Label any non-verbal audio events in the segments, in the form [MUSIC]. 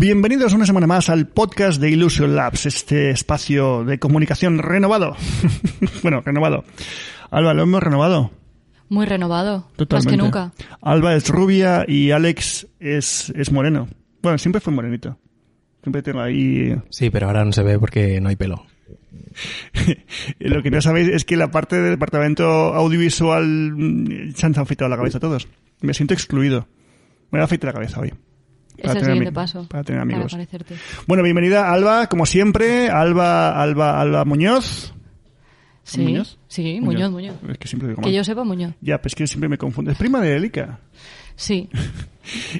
Bienvenidos una semana más al podcast de Illusion Labs, este espacio de comunicación renovado. [LAUGHS] bueno, renovado. Alba, ¿lo hemos renovado? Muy renovado, Totalmente. más que nunca. Alba es rubia y Alex es, es moreno. Bueno, siempre fue morenito. Siempre tengo ahí... Sí, pero ahora no se ve porque no hay pelo. [LAUGHS] Lo que no sabéis es que la parte del departamento audiovisual mm, se han afeitado la cabeza todos. Me siento excluido. Me voy a afeitar la cabeza hoy. Es Para el tener siguiente paso. Para tener amigos. parecerte. Bueno, bienvenida Alba, como siempre. Alba, Alba, Alba Muñoz. Sí, ¿Muñoz? sí, Muñoz, Muñoz. Es que siempre digo Que yo sepa, Muñoz. Ya, pues que siempre me confundo. Es prima de Elica. Sí. [LAUGHS]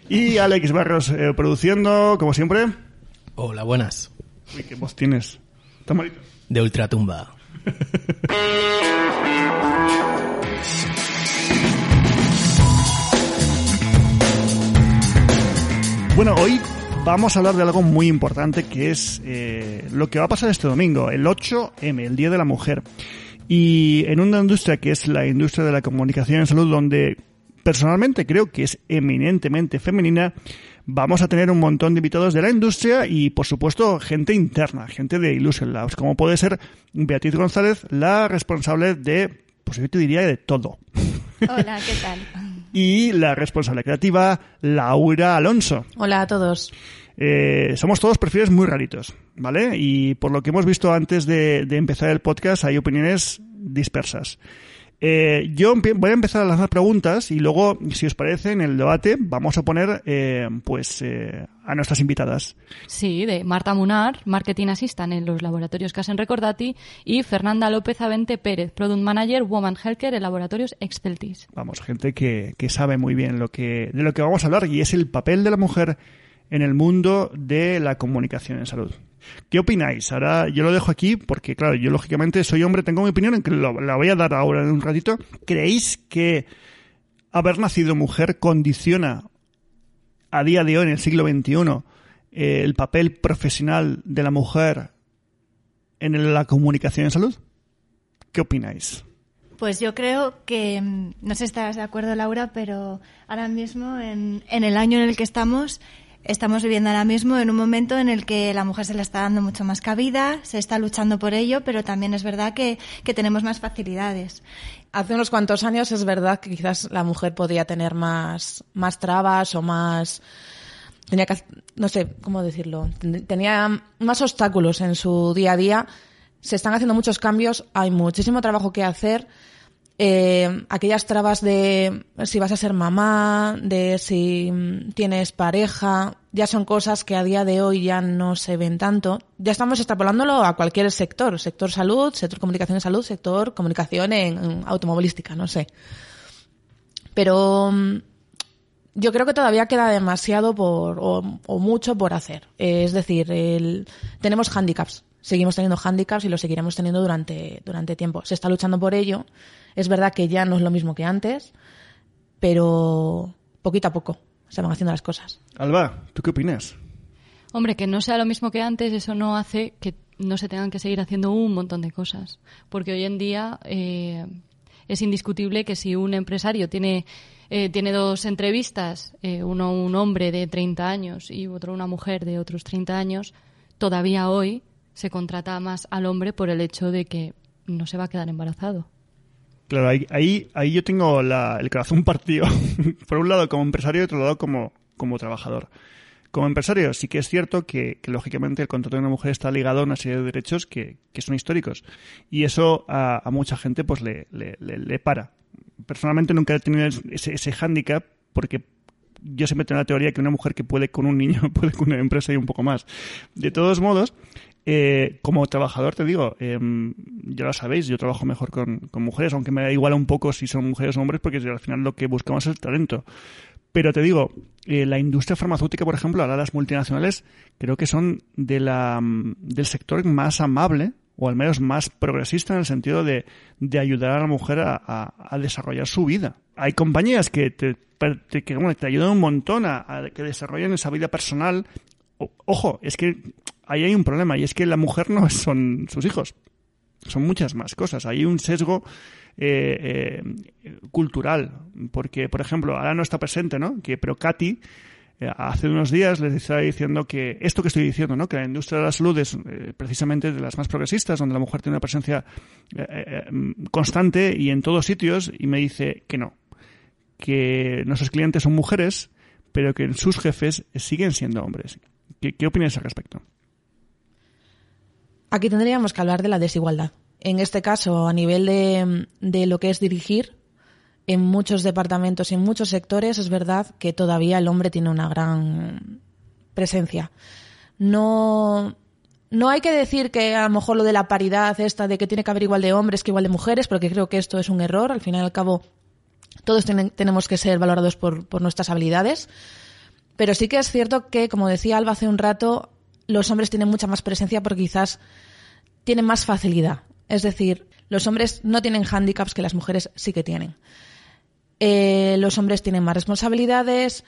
Y Alex Barros eh, produciendo, como siempre. Hola, buenas. Uy, qué voz tienes. Está malito. De Ultratumba. [LAUGHS] Bueno, hoy vamos a hablar de algo muy importante que es eh, lo que va a pasar este domingo, el 8M, el Día de la Mujer. Y en una industria que es la industria de la comunicación en salud, donde personalmente creo que es eminentemente femenina, vamos a tener un montón de invitados de la industria y, por supuesto, gente interna, gente de Illusion Labs, como puede ser Beatriz González, la responsable de, pues yo te diría de todo. Hola, ¿qué tal? [LAUGHS] Y la responsable creativa, Laura Alonso. Hola a todos. Eh, somos todos perfiles muy raritos, ¿vale? Y por lo que hemos visto antes de, de empezar el podcast, hay opiniones dispersas. Eh, yo voy a empezar a lanzar preguntas y luego, si os parece, en el debate vamos a poner, eh, pues, eh, a nuestras invitadas. Sí, de Marta Munar, Marketing Assistant en los laboratorios Casen Recordati, y Fernanda López Avente Pérez, Product Manager Woman Healthcare en laboratorios Exceltis. Vamos, gente que, que sabe muy bien lo que, de lo que vamos a hablar y es el papel de la mujer en el mundo de la comunicación en salud. ¿Qué opináis? Ahora yo lo dejo aquí porque, claro, yo lógicamente soy hombre, tengo mi opinión, en que la voy a dar ahora en un ratito. ¿Creéis que haber nacido mujer condiciona a día de hoy, en el siglo XXI, eh, el papel profesional de la mujer en la comunicación en salud? ¿Qué opináis? Pues yo creo que, mm, no sé si estarás de acuerdo Laura, pero ahora mismo, en el año en el que estamos, estamos viviendo ahora mismo en un momento en el que la mujer se le está dando mucho más cabida, se está luchando por ello, pero también es verdad que, que tenemos más facilidades. Hace unos cuantos años es verdad que quizás la mujer podía tener más, más trabas o más... Tenía que, no sé, ¿cómo decirlo? Ten- Tenía más obstáculos en su día a día. Se están haciendo muchos cambios, hay muchísimo trabajo que hacer. Eh, aquellas trabas de si vas a ser mamá, de si tienes pareja, ya son cosas que a día de hoy ya no se ven tanto. Ya estamos extrapolándolo a cualquier sector, sector salud, sector comunicación en salud, sector comunicación en, automovilística, no sé. Pero mm, yo creo que todavía queda demasiado por, o, o mucho por hacer. Eh, es decir, el- tenemos handicaps. Seguimos teniendo handicaps y lo seguiremos teniendo durante, durante tiempo. Se está luchando por ello. Es verdad que ya no es lo mismo que antes, pero poquito a poco se van haciendo las cosas. Alba, ¿tú qué opinas? Hombre, que no sea lo mismo que antes, eso no hace que no se tengan que seguir haciendo un montón de cosas. Porque hoy en día eh, es indiscutible que si un empresario tiene, eh, tiene dos entrevistas, eh, uno un hombre de 30 años y otro una mujer de otros 30 años, todavía hoy se contrata más al hombre por el hecho de que no se va a quedar embarazado. Claro, ahí, ahí, ahí yo tengo la- el corazón [LAUGHS] partido. Por un lado como empresario y otro lado como, como trabajador. Como empresario sí que es cierto que, que, lógicamente el contrato de una mujer está ligado a una serie de derechos que, que son históricos. Y eso a, a mucha gente pues le, le, le- le para. Personalmente nunca he tenido ese, ese hándicap porque yo siempre tengo la teoría que una mujer que puede con un niño [LAUGHS] puede con una empresa y un poco más. De todos modos, eh, como trabajador te digo, eh, ya lo sabéis, yo trabajo mejor con, mujeres, aunque me da igual un poco si son mujeres o hombres, porque al final lo que buscamos es el talento. Pero te digo, eh, la industria farmacéutica, por ejemplo, ahora las multinacionales, creo que son de la, mm, del sector más amable o al menos más progresista en el sentido de, ayudar a la mujer a, desarrollar su vida. Hay compañías que te, que, te ayudan un montón a, que desarrollen esa vida personal. Ojo, es que ahí hay un problema y es que la mujer no [LAUGHS] son sus hijos son muchas más cosas. Hay un sesgo eh, eh, cultural, porque, por ejemplo, ahora no está presente, ¿no? Que, pero Katy, eh, hace unos días les estaba diciendo que esto que estoy diciendo, ¿no? que la industria de la salud es precisamente de las más progresistas, donde la mujer tiene una presencia constante y en todos sitios, y me dice que no, que nuestros clientes son mujeres, pero que sus jefes siguen siendo hombres. ¿Qué, qué opinas al respecto? Aquí tendríamos que hablar de la desigualdad. En este caso, a nivel de, de lo que es dirigir, en muchos departamentos y en muchos sectores es verdad que todavía el hombre tiene una gran presencia. No, no hay que decir que a lo mejor lo de la paridad esta de que tiene que haber igual de hombres que igual de mujeres, porque creo que esto es un error. Al fin y al cabo, todos tenemos que ser valorados por, por nuestras habilidades. Pero sí que es cierto que, como decía Alba hace un rato, los hombres tienen mucha más presencia porque quizás tienen más facilidad. Es decir, los hombres no tienen hándicaps que las mujeres sí que tienen. Eh, los hombres tienen más responsabilidades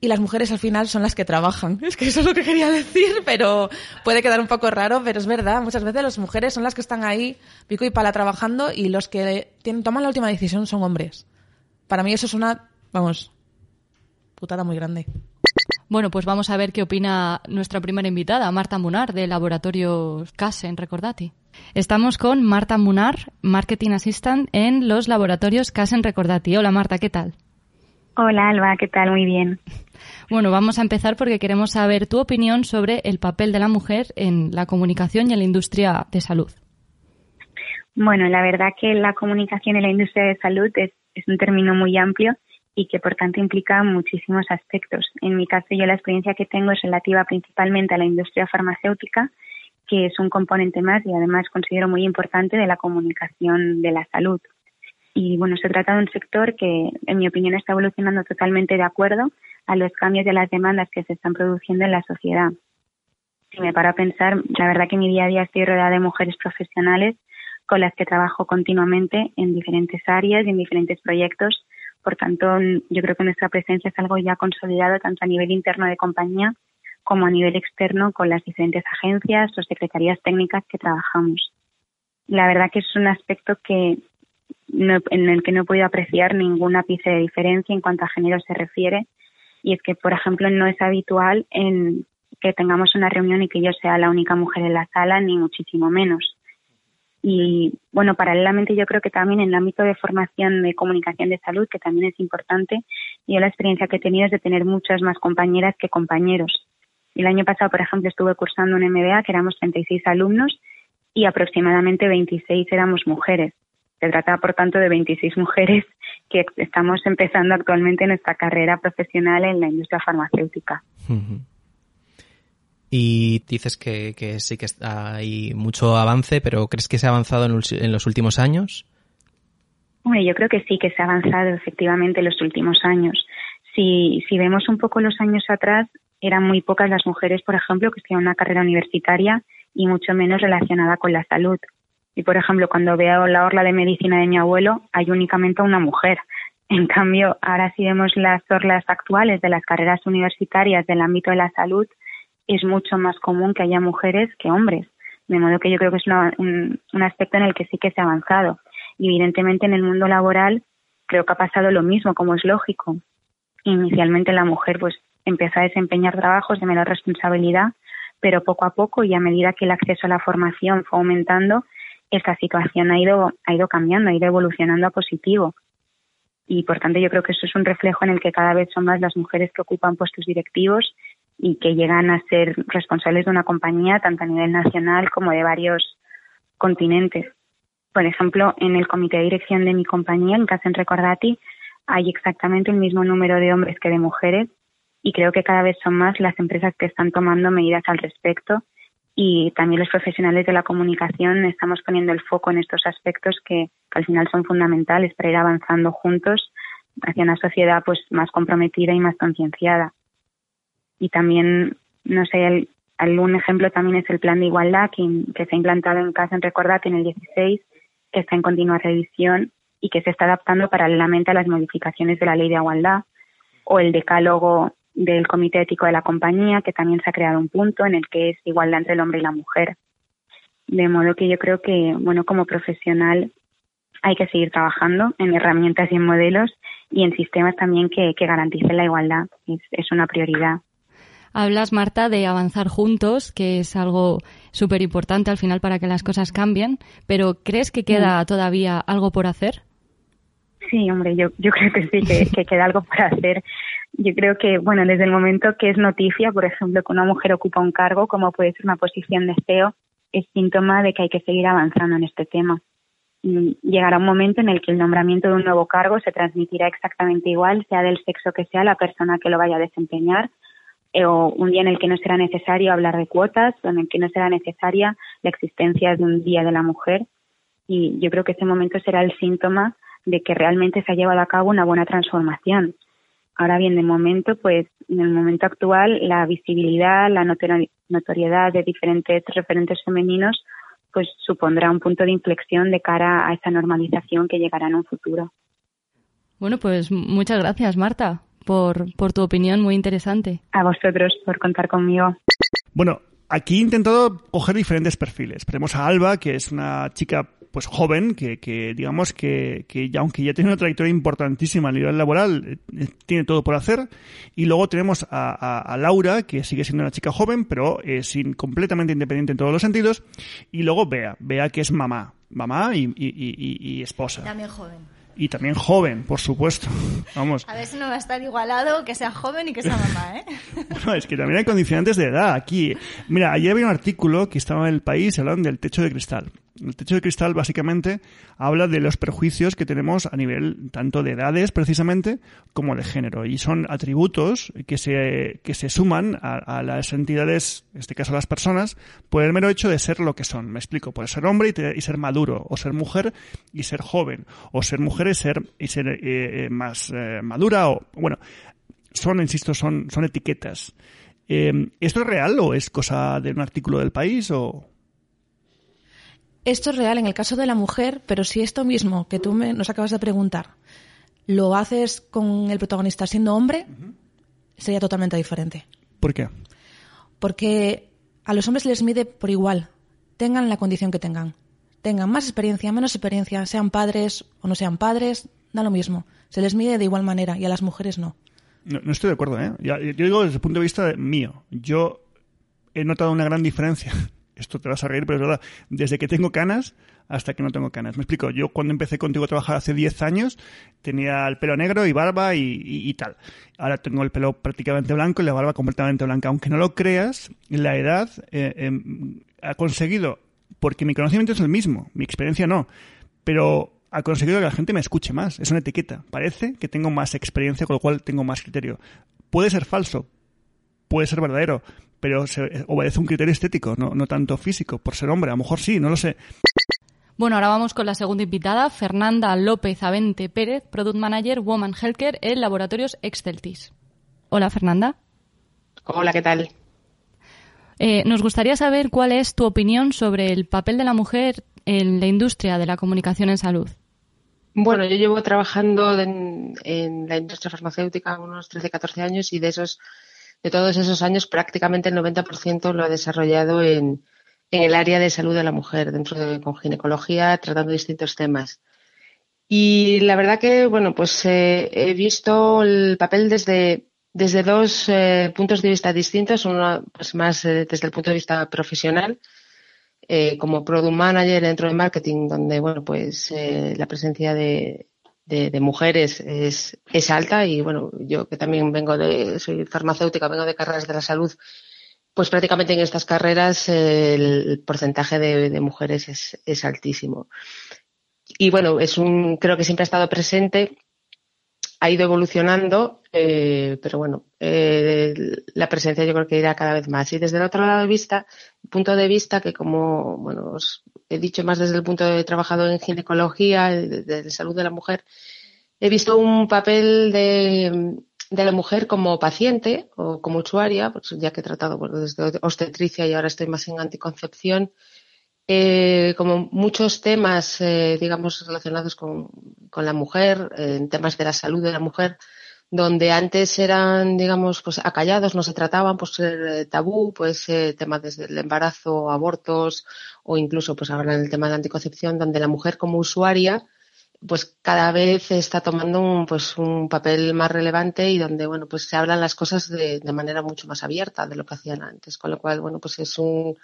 y las mujeres al final son las que trabajan. [LAUGHS] Es que eso es lo que quería decir, pero puede quedar un poco raro, pero es verdad. Muchas veces las mujeres son las que están ahí pico y pala trabajando y los que tienen, toman la última decisión son hombres. Para mí eso es una, vamos, putada muy grande. Bueno, pues vamos a ver qué opina nuestra primera invitada, Marta Munar, de Laboratorios Casen, recordati. Estamos con Marta Munar, Marketing Assistant en los Laboratorios Casen Recordati. Hola Marta, ¿qué tal? Hola Alba, ¿qué tal? Muy bien. Bueno, vamos a empezar porque queremos saber tu opinión sobre el papel de la mujer en la comunicación y en la industria de salud. Bueno, la verdad que la comunicación en la industria de salud es, es un término muy amplio y que por tanto implica muchísimos aspectos. En mi caso, yo la experiencia que tengo es relativa principalmente a la industria farmacéutica, que es un componente más y además considero muy importante de la comunicación de la salud. Y bueno, se trata de un sector que, en mi opinión, está evolucionando totalmente de acuerdo a los cambios a las demandas que se están produciendo en la sociedad. Si me paro a pensar, la verdad que mi día a día estoy rodeada de mujeres profesionales con las que trabajo continuamente en diferentes áreas y en diferentes proyectos por tanto, yo creo que nuestra presencia es algo ya consolidado tanto a nivel interno de compañía como a nivel externo con las diferentes agencias o secretarías técnicas que trabajamos. La verdad que es un aspecto que en el que no he podido apreciar ningún ápice de diferencia en cuanto a género se refiere y es que, por ejemplo, no es habitual en que tengamos una reunión y que yo sea la única mujer en la sala, ni muchísimo menos. Y bueno, paralelamente yo creo que también en el ámbito de formación de comunicación de salud, que también es importante, yo la experiencia que he tenido es de tener muchas más compañeras que compañeros. El año pasado, por ejemplo, estuve cursando un MBA que éramos 36 alumnos y aproximadamente 26 éramos mujeres. Se trata, por tanto, de 26 [LAUGHS] mujeres que estamos empezando actualmente nuestra carrera profesional en la industria farmacéutica. Y dices que, sí que hay mucho avance, pero ¿crees que se ha avanzado en, los últimos años? Bueno, yo creo que sí que se ha avanzado efectivamente en los últimos años. Si, si vemos un poco los años atrás, eran muy pocas las mujeres, por ejemplo, que estudian una carrera universitaria y mucho menos relacionada con la salud. Y, por ejemplo, cuando veo la orla de medicina de mi abuelo, hay únicamente una mujer. En cambio, ahora si vemos las orlas actuales de las carreras universitarias del ámbito de la salud, es mucho más común que haya mujeres que hombres. De modo que yo creo que es un, un aspecto en el que sí que se ha avanzado. Y evidentemente en el mundo laboral creo que ha pasado lo mismo, como es lógico. Inicialmente la mujer pues empezó a desempeñar trabajos de menor responsabilidad, pero poco a poco y a medida que el acceso a la formación fue aumentando, esta situación ha ido, ha ido cambiando, ha ido evolucionando a positivo. Y por tanto yo creo que eso es un reflejo en el que cada vez son más las mujeres que ocupan puestos directivos y que llegan a ser responsables de una compañía tanto a nivel nacional como de varios continentes. Por ejemplo, en el comité de dirección de mi compañía, en Casen Recordati, hay exactamente el mismo número de hombres que de mujeres y creo que cada vez son más las empresas que están tomando medidas al respecto y también los profesionales de la comunicación estamos poniendo el foco en estos aspectos que, que al final son fundamentales para ir avanzando juntos hacia una sociedad pues más comprometida y más concienciada y también, no sé, algún ejemplo también es el plan de igualdad que, se ha implantado en Casa en Recordate en el 16, que está en continua revisión y que se está adaptando paralelamente a las modificaciones de la ley de igualdad, o el decálogo del Comité Ético de la compañía, que también se ha creado un punto en el que es igualdad entre el hombre y la mujer. De modo que yo creo que, bueno, como profesional hay que seguir trabajando en herramientas y en modelos y en sistemas también que, garanticen la igualdad. Es, una prioridad. Hablas, Marta, de avanzar juntos, que es algo súper importante al final para que las cosas cambien, pero ¿crees que queda todavía algo por hacer? Sí, hombre, yo, yo creo que sí, que, que queda algo por hacer. Yo creo que, bueno, desde el momento que es noticia, por ejemplo, que una mujer ocupa un cargo, como puede ser una posición de CEO, es síntoma de que hay que seguir avanzando en este tema llegará un momento en el que el nombramiento de un nuevo cargo se transmitirá exactamente igual, sea del sexo que sea la persona que lo vaya a desempeñar, o un día en el que no será necesario hablar de cuotas, o en el que no será necesaria la existencia de un Día de la Mujer. Y yo creo que ese momento será el síntoma de que realmente se ha llevado a cabo una buena transformación. Ahora bien, de momento, pues en el momento actual, la visibilidad, la notoriedad de diferentes referentes femeninos pues supondrá un punto de inflexión de cara a esa normalización que llegará en un futuro. Bueno, pues muchas gracias, Marta, por, por tu opinión muy interesante. A vosotros por contar conmigo. Bueno, aquí he intentado coger diferentes perfiles. Tenemos a Alba, que es una chica pues joven, que, que digamos que, que ya, aunque ya tiene una trayectoria importantísima a nivel laboral, eh, tiene todo por hacer. Y luego tenemos a, a, Laura, que sigue siendo una chica joven, pero es completamente independiente en todos los sentidos. Y luego Bea, Bea que es mamá, mamá y, y, y, y esposa. También joven y también joven, por supuesto. [LAUGHS] Vamos. A ver si no va a estar igualado que sea joven y que sea mamá, ¿eh? [LAUGHS] bueno, es que también hay condicionantes de edad aquí. Mira, ayer había un artículo que estaba en el país hablando del techo de cristal. El techo de cristal básicamente habla de los perjuicios que tenemos a nivel tanto de edades precisamente como de género y son atributos que se, que se suman a, las entidades, en este caso a las personas, por el mero hecho de ser lo que son. Me explico, puede ser hombre y, ser maduro, o ser mujer y ser joven, o ser mujer y ser, y ser eh, eh, más eh, madura, o bueno, son, insisto, son, son etiquetas. ¿Esto es real o es cosa de un artículo del país o...? Esto es real en el caso de la mujer, pero si esto mismo que tú me, nos acabas de preguntar lo haces con el protagonista siendo hombre, sería totalmente diferente. ¿Por qué? Porque a los hombres les mide por igual, tengan la condición que tengan. Tengan más experiencia, menos experiencia, sean padres o no sean padres, da lo mismo. Se les mide de igual manera y a las mujeres no. No, estoy de acuerdo, ¿eh? Yo digo desde el punto de vista mío. Yo he notado una gran diferencia esto te vas a reír, pero es verdad, desde que tengo canas hasta que no tengo canas. Me explico, yo cuando empecé contigo a trabajar hace 10 años tenía el pelo negro y barba y, tal. Ahora tengo el pelo prácticamente blanco y la barba completamente blanca. Aunque no lo creas, la edad eh, em, ha conseguido, porque mi conocimiento es el mismo, mi experiencia no, pero ha conseguido que la gente me escuche más. Es una etiqueta. Parece que tengo más experiencia, con lo cual tengo más criterio. Puede ser falso, puede ser verdadero, pero se obedece un criterio estético, no, no tanto físico, por ser hombre. A lo mejor sí, no lo sé. Bueno, ahora vamos con la segunda invitada, Fernanda López Avente Pérez, Product Manager Woman Healthcare en Laboratorios Exceltis. Hola, Fernanda. Hola, ¿qué tal? Eh, nos gustaría saber cuál es tu opinión sobre el papel de la mujer en la industria de la comunicación en salud. Bueno, yo llevo trabajando en, en la industria farmacéutica unos 13-14 años y de esos de todos esos años, prácticamente el 90% lo ha desarrollado en, el área de salud de la mujer, dentro de con ginecología, tratando distintos temas. Y la verdad que, bueno, pues eh, he visto el papel desde, desde dos eh, puntos de vista distintos, uno pues más eh, desde el punto de vista profesional, como product manager dentro de marketing, donde, bueno, pues la presencia de, de, mujeres es, es, alta y bueno, yo que también vengo de, soy farmacéutica, vengo de carreras de la salud, pues prácticamente en estas carreras el porcentaje de, de mujeres es, es, altísimo. Y bueno, es un, creo que siempre ha estado presente, ha ido evolucionando, eh, pero bueno, eh, la presencia yo creo que irá cada vez más. Y desde el otro lado de vista, punto de vista que como, bueno, os he dicho más desde el punto de trabajado en ginecología, de, salud de la mujer, he visto un papel de, la mujer como paciente o como usuaria, pues ya que he tratado desde obstetricia y ahora estoy más en anticoncepción, eh, como muchos temas, eh, digamos, relacionados con, con la mujer, en temas de la salud de la mujer, donde antes eran, digamos, pues acallados, no se trataban, pues el tabú, pues eh, temas desde el embarazo, abortos o incluso pues ahora en el tema de la anticoncepción, donde la mujer como usuaria pues cada vez está tomando un, pues un papel más relevante y donde, bueno, pues se hablan las cosas de, de manera mucho más abierta de lo que hacían antes. Con lo cual, bueno, pues es un,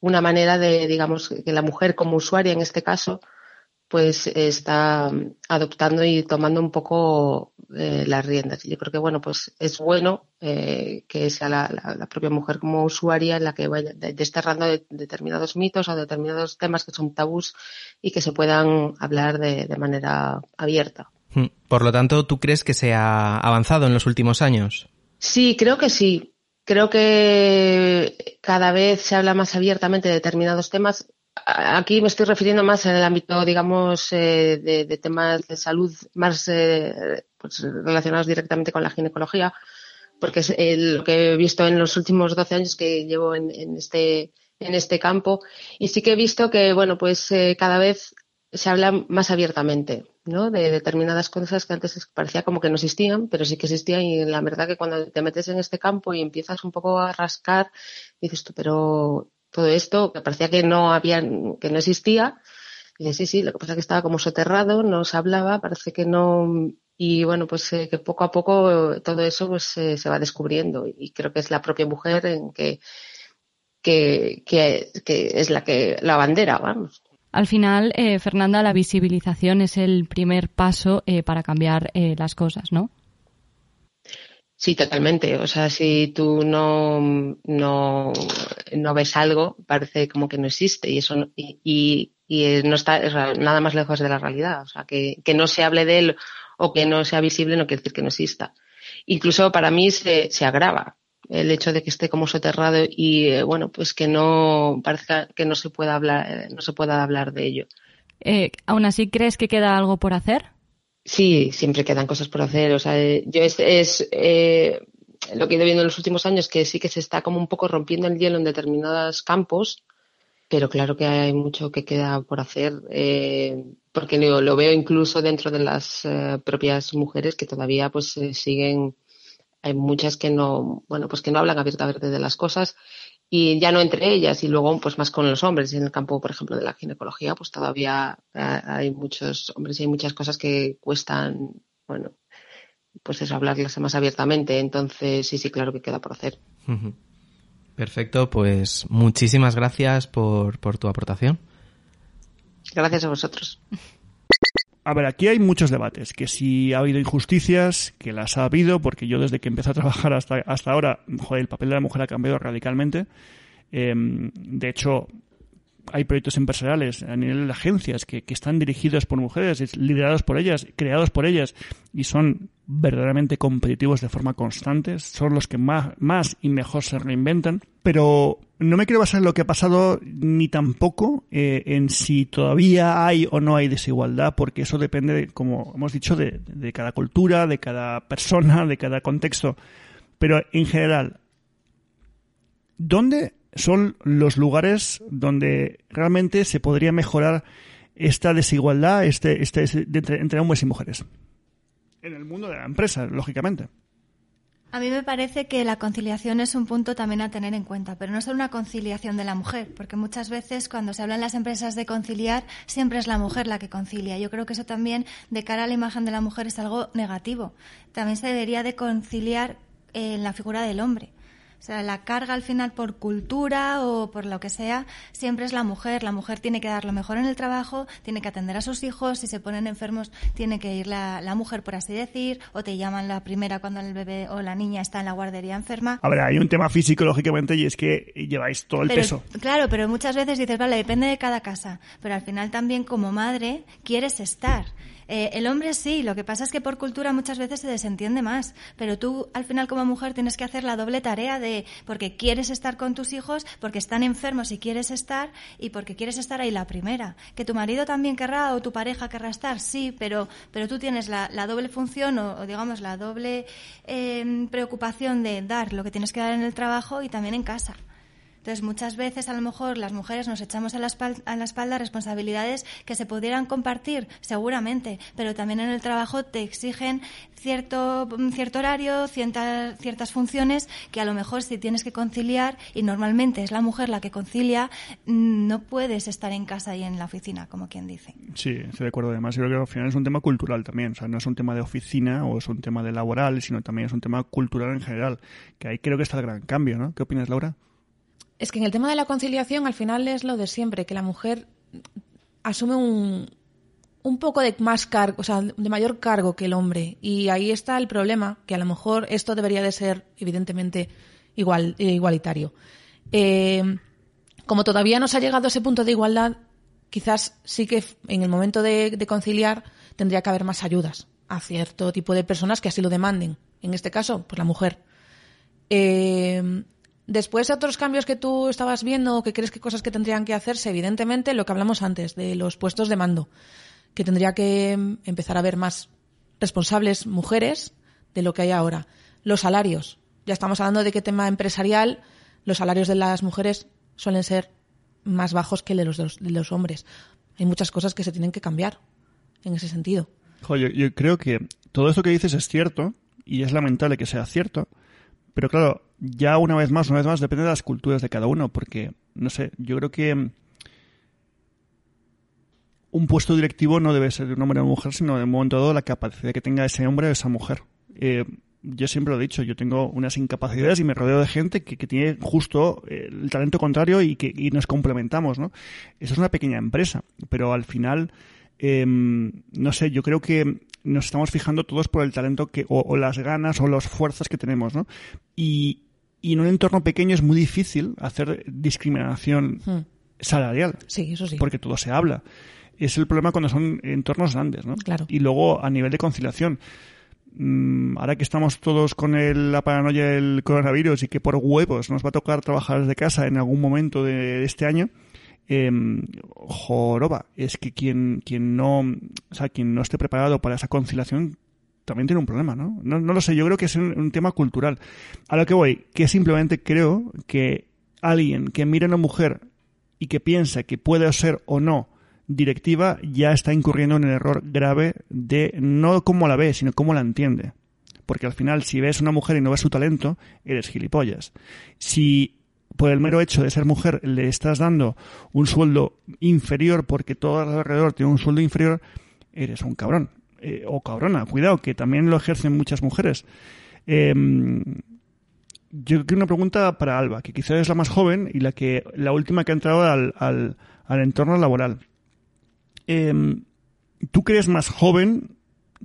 una manera de, digamos, que la mujer como usuaria en este caso, pues está adoptando y tomando un poco eh, las riendas. Yo creo que, bueno, pues es bueno eh, que sea la, la, propia mujer como usuaria la que vaya desterrando de, determinados mitos o determinados temas que son tabús y que se puedan hablar de, de manera abierta. Hmm. Por lo tanto, ¿tú crees que se ha avanzado en los últimos años? Sí, creo que sí. Creo que cada vez se habla más abiertamente de determinados temas. Aquí me estoy refiriendo más en el ámbito, digamos, eh, de, temas de salud más eh, pues, relacionados directamente con la ginecología, porque es lo que he visto en los últimos 12 años que llevo en, este en este campo. Y sí que he visto que bueno pues eh, cada vez se habla más abiertamente ¿no? de determinadas cosas que antes parecía como que no existían pero sí que existían y la verdad que cuando te metes en este campo y empiezas un poco a rascar dices tú pero todo esto que parecía que no había, que no existía. Y sí, sí, lo que pasa es que estaba como soterrado, no se hablaba, parece que no, y bueno, pues eh, que poco a poco todo eso pues eh, se va descubriendo y creo que es la propia mujer en que, que, que, que es la que, la bandera, vamos. Al final, eh, Fernanda, la visibilización es el primer paso eh, para cambiar eh, las cosas, ¿no? Sí, totalmente. O sea, si tú no, no, no ves algo, parece como que no existe y eso y, y, y no está nada más lejos de la realidad. O sea, que, que no se hable de él o que no sea visible no quiere decir que no exista. Incluso para mí se, se agrava el hecho de que esté como soterrado y eh, bueno, pues que no parezca que no se pueda hablar, no se pueda hablar de ello. Eh, ¿Aún así crees que queda algo por hacer? Sí, siempre quedan cosas por hacer. O sea, yo es, es eh, lo que he ido viendo en los últimos años que sí que se está como un poco rompiendo el hielo en determinados campos, pero claro que hay mucho que queda por hacer, eh, porque lo, lo, veo incluso dentro de las eh, propias mujeres que todavía pues eh, siguen, hay muchas que no, bueno, pues que no hablan abiertamente de las cosas y ya no entre ellas y luego pues más con los hombres. En el campo por ejemplo de la ginecología pues todavía eh, hay muchos hombres y hay muchas cosas que cuestan bueno pues eso hablarlas más abiertamente. Entonces sí sí claro que queda por hacer. Perfecto pues muchísimas gracias por, por tu aportación. Gracias a vosotros a ver, aquí hay muchos debates, que si ha habido injusticias, que las ha habido, porque yo desde que empecé a trabajar hasta, hasta ahora, joder, el papel de la mujer ha cambiado radicalmente. Eh, de hecho, hay proyectos empresariales a nivel de agencias que, que, están dirigidos por mujeres, liderados por ellas, creados por ellas y son verdaderamente competitivos de forma constante, son los que más, más y mejor se reinventan, pero no me quiero basar en lo que ha pasado ni tampoco eh, en si todavía hay o no hay desigualdad, porque eso depende, de, como hemos dicho, de, cada cultura, de cada persona, de cada contexto. Pero en general, ¿dónde son los lugares donde realmente se podría mejorar esta desigualdad este, este, entre, entre hombres y mujeres? En el mundo de la empresa, lógicamente. A mí me parece que la conciliación es un punto también a tener en cuenta, pero no solo una conciliación de la mujer, porque muchas veces cuando se habla en las empresas de conciliar, siempre es la mujer la que concilia. Yo creo que eso también, de cara a la imagen de la mujer, es algo negativo. También se debería de conciliar en la figura del hombre. O sea, la carga al final por cultura o por lo que sea, siempre es la mujer. La mujer tiene que dar lo mejor en el trabajo, tiene que atender a sus hijos, si se ponen enfermos, tiene que ir la, la mujer, por así decir, o te llaman la primera cuando el bebé o la niña está en la guardería enferma. A ver, hay un tema físico, lógicamente, y es que lleváis todo el pero, peso. Claro, pero muchas veces dices, vale, depende de cada casa, pero al final también como madre quieres estar. Eh, el hombre sí, lo que pasa es que por cultura muchas veces se desentiende más, pero tú al final como mujer tienes que hacer la doble tarea de porque quieres estar con tus hijos, porque están enfermos y quieres estar y porque quieres estar ahí la primera. Que tu marido también querrá o tu pareja querrá estar, sí, pero, pero tú tienes la, doble función o, o, digamos la doble eh, preocupación de dar lo que tienes que dar en el trabajo y también en casa. Entonces, muchas veces a lo mejor las mujeres nos echamos a la, espalda, a la espalda responsabilidades que se pudieran compartir, seguramente, pero también en el trabajo te exigen cierto, cierto horario, ciertas, ciertas funciones que a lo mejor si tienes que conciliar, y normalmente es la mujer la que concilia, mm, no puedes estar en casa y en la oficina, como quien dice. Sí, estoy de acuerdo. Además, yo creo que al final es un tema cultural también. O sea, no es un tema de oficina o es un tema de laboral, sino también es un tema cultural en general. Que ahí creo que está el gran cambio, ¿no? ¿Qué opinas, Laura? Es que en el tema de la conciliación, al final es lo de siempre, que la mujer asume un, un poco de más cargo, o sea, de mayor cargo que el hombre. Y ahí está el problema, que a lo mejor esto debería de ser, evidentemente, igual, igualitario. Eh, como todavía no se ha llegado a ese punto de igualdad, quizás sí que en el momento de, de conciliar tendría que haber más ayudas a cierto tipo de personas que así lo demanden. En este caso, pues la mujer. Eh, Después de otros cambios que tú estabas viendo o que crees que cosas que tendrían que hacerse, evidentemente lo que hablamos antes de los puestos de mando, que tendría que mm, empezar a haber más responsables mujeres de lo que hay ahora. Los salarios. Ya estamos hablando de qué tema empresarial, los salarios de las mujeres suelen ser más bajos que de los, de los hombres. Hay muchas cosas que se tienen que cambiar en ese sentido. Yo, yo creo que todo esto que dices es cierto y es lamentable que sea cierto, pero claro, ya una vez más, una vez más, depende de las culturas de cada uno, porque, no sé, yo creo que un puesto directivo no debe ser de un hombre o una mujer, sino de un momento dado la capacidad que tenga ese hombre o esa mujer. Eh, yo siempre lo he dicho, yo tengo unas incapacidades y me rodeo de gente que, que tiene justo el talento contrario y que nos complementamos, ¿no? Eso es una pequeña empresa, pero al final, eh, no sé, yo creo que nos estamos fijando todos por el talento que, o, o las ganas o las fuerzas que tenemos, ¿no? Y, y en un entorno pequeño es muy difícil hacer discriminación Hmm. salarial. Sí, eso sí. Porque todo se habla. Es el problema cuando son entornos grandes, ¿no? Claro. Y luego, a nivel de conciliación, mm, ahora que estamos todos con el- la paranoia del coronavirus y que por huevos nos va a tocar trabajar desde casa en algún momento de, de este año, eh, joroba, es que quien, quien no, o sea, quien no esté preparado para esa conciliación también tiene un problema, ¿no? No, no lo sé, yo creo que es un, tema cultural. A lo que voy, que simplemente creo que alguien que mire a una mujer y que piensa que puede ser o no directiva ya está incurriendo en el error grave de no cómo la ve, sino cómo la entiende. Porque al final, si ves una mujer y no ves su talento, eres gilipollas. Si por el mero hecho de ser mujer le estás dando un sueldo inferior porque todo alrededor tiene un sueldo inferior, eres un cabrón. Eh, o cabrona, cuidado, que también lo ejercen muchas mujeres. Eh, yo creo una pregunta para Alba, que quizás es la más joven y la que la última que ha entrado al, al, al entorno laboral. Eh, ¿Tú crees más joven?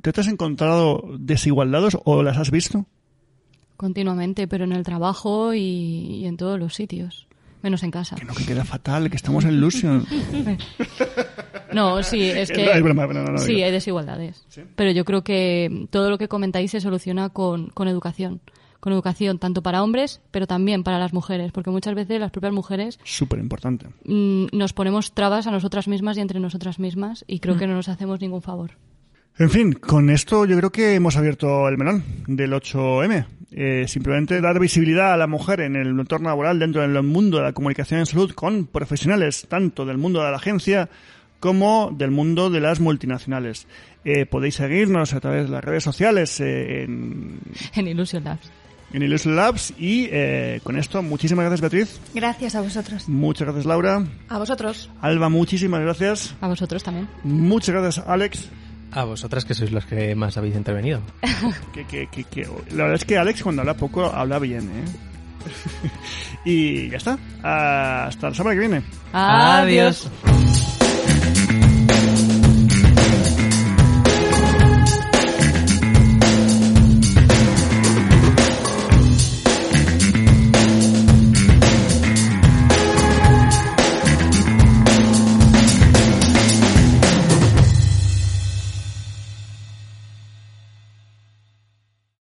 ¿Te has encontrado desigualdades o las has visto? Continuamente, pero en el trabajo y, y en todos los sitios. Menos en casa. Que no, que queda fatal, que estamos en Lucian. [LAUGHS] No, sí, [LAUGHS] es que... No, es broma, no, no, sí, hay desigualdades. Pero yo creo que todo lo que comentáis se soluciona con, con educación. Con educación, tanto para hombres, pero también para las mujeres. Porque muchas veces las propias mujeres Súper importante. mm, nos ponemos trabas a nosotras mismas y entre nosotras mismas y creo que no nos hacemos ningún favor. En fin, con esto yo creo que hemos abierto el melón del 8M. Eh, simplemente dar visibilidad a la mujer en el entorno laboral dentro del mundo de la comunicación en salud con profesionales tanto del mundo de la agencia como del mundo de las multinacionales. Eh, podéis seguirnos a través de las redes sociales eh, en, En Illusion Labs. en Illusion Labs y eh, con esto muchísimas gracias Beatriz, Gracias a vosotros. muchas gracias Laura, A vosotros. Alba muchísimas gracias, A vosotros también. muchas gracias Alex. A vosotras que sois los que más habéis intervenido. [LAUGHS] Que, que, que, que- La verdad es que Alex cuando habla poco habla bien, ¿eh? [LAUGHS] y ya está. Hasta la semana que viene. Adiós.